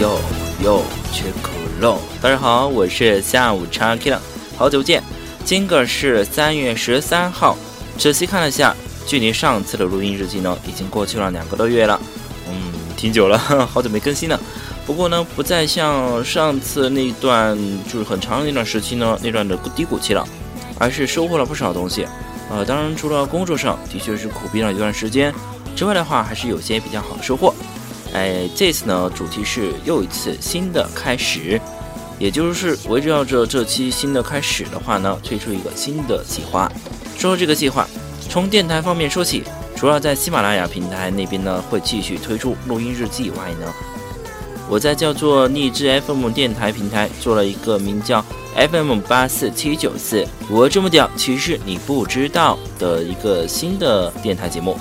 哟哟，缺口肉！大家好，我是下午茶 K 了，好久不见。今个是三月十三号，仔细看了一下，距离上次的录音日记呢，已经过去了两个多月了。嗯，挺久了，好久没更新了。不过呢，不再像上次那段就是很长的那段时期呢，那段的低谷期了，而是收获了不少东西。呃，当然除了工作上的确是苦逼了一段时间之外的话，还是有些比较好的收获。哎，这次呢，主题是又一次新的开始，也就是围绕着这期新的开始的话呢，推出一个新的计划。说这个计划，从电台方面说起，除了在喜马拉雅平台那边呢会继续推出录音日记以外呢，我在叫做荔枝 FM 电台平台做了一个名叫 FM 八四七九四，我这么屌，其实你不知道的一个新的电台节目。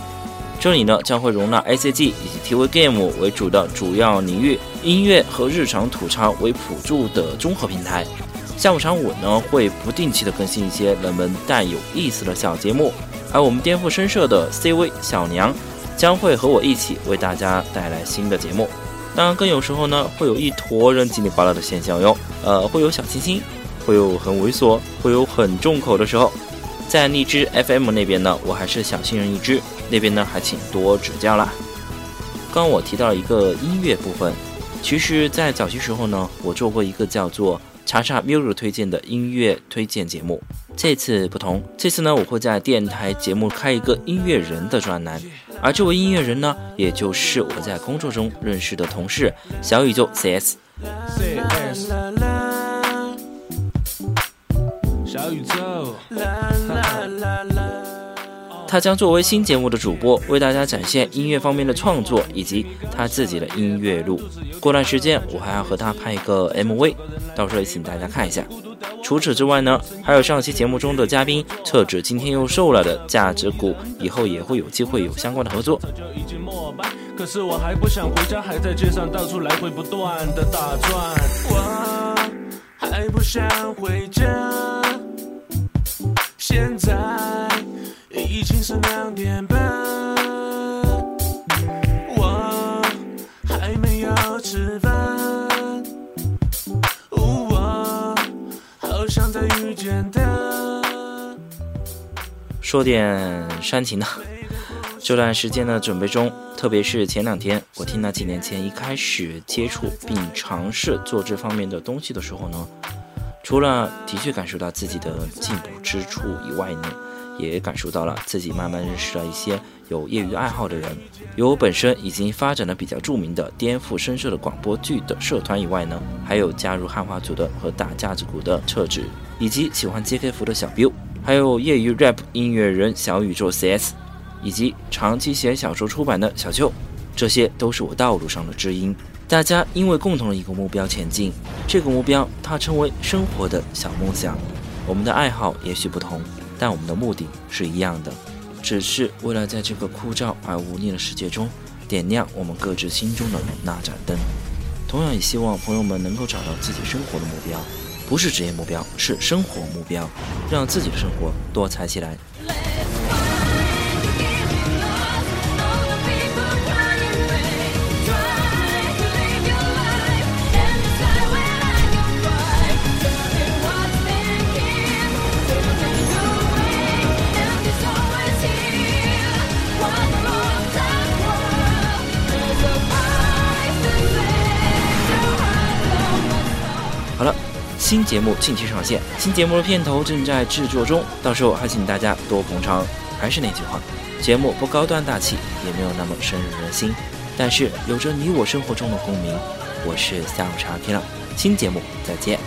这里呢将会容纳 A C G 以及 T V Game 为主的主要领域音乐和日常吐槽为辅助的综合平台。下午场我呢会不定期的更新一些冷门但有意思的小节目，而我们颠覆声社的 C V 小娘将会和我一起为大家带来新的节目。当然，更有时候呢会有一坨人叽里呱啦的现象哟，呃，会有小清新，会有很猥琐，会有很重口的时候。在荔枝 FM 那边呢，我还是小新人一只，那边呢还请多指教啦。刚刚我提到了一个音乐部分，其实，在早期时候呢，我做过一个叫做“查查 music 推荐”的音乐推荐节目。这次不同，这次呢，我会在电台节目开一个音乐人的专栏，而这位音乐人呢，也就是我在工作中认识的同事小宇宙 CS。小宇宙。他将作为新节目的主播，为大家展现音乐方面的创作以及他自己的音乐路。过段时间我还要和他拍一个 MV，到时候也请大家看一下。除此之外呢，还有上期节目中的嘉宾特指今天又瘦了的价值股，以后也会有机会有相关的合作。可是我还不想回家，还在街上到处来回不断的打转。我还不想回家，现在。是两点半，我还没有吃饭。我好想再遇见他。说点煽情的，这段时间的准备中，特别是前两天，我听了几年前一开始接触并尝试做这方面的东西的时候呢，除了的确感受到自己的进步之处以外呢。也感受到了自己慢慢认识了一些有业余爱好的人，有本身已经发展的比较著名的颠覆声社的广播剧的社团以外呢，还有加入汉化组的和打架子鼓的撤职，以及喜欢 JK 服的小 Bill，还有业余 rap 音乐人小宇宙 CS，以及长期写小说出版的小舅，这些都是我道路上的知音。大家因为共同的一个目标前进，这个目标它称为生活的小梦想。我们的爱好也许不同。但我们的目的是一样的，只是为了在这个枯燥而无力的世界中，点亮我们各自心中的那盏灯。同样也希望朋友们能够找到自己生活的目标，不是职业目标，是生活目标，让自己的生活多彩起来。新节目近期上线，新节目的片头正在制作中，到时候还请大家多捧场。还是那句话，节目不高端大气，也没有那么深入人心，但是有着你我生活中的共鸣。我是下午茶 K 了，新节目再见。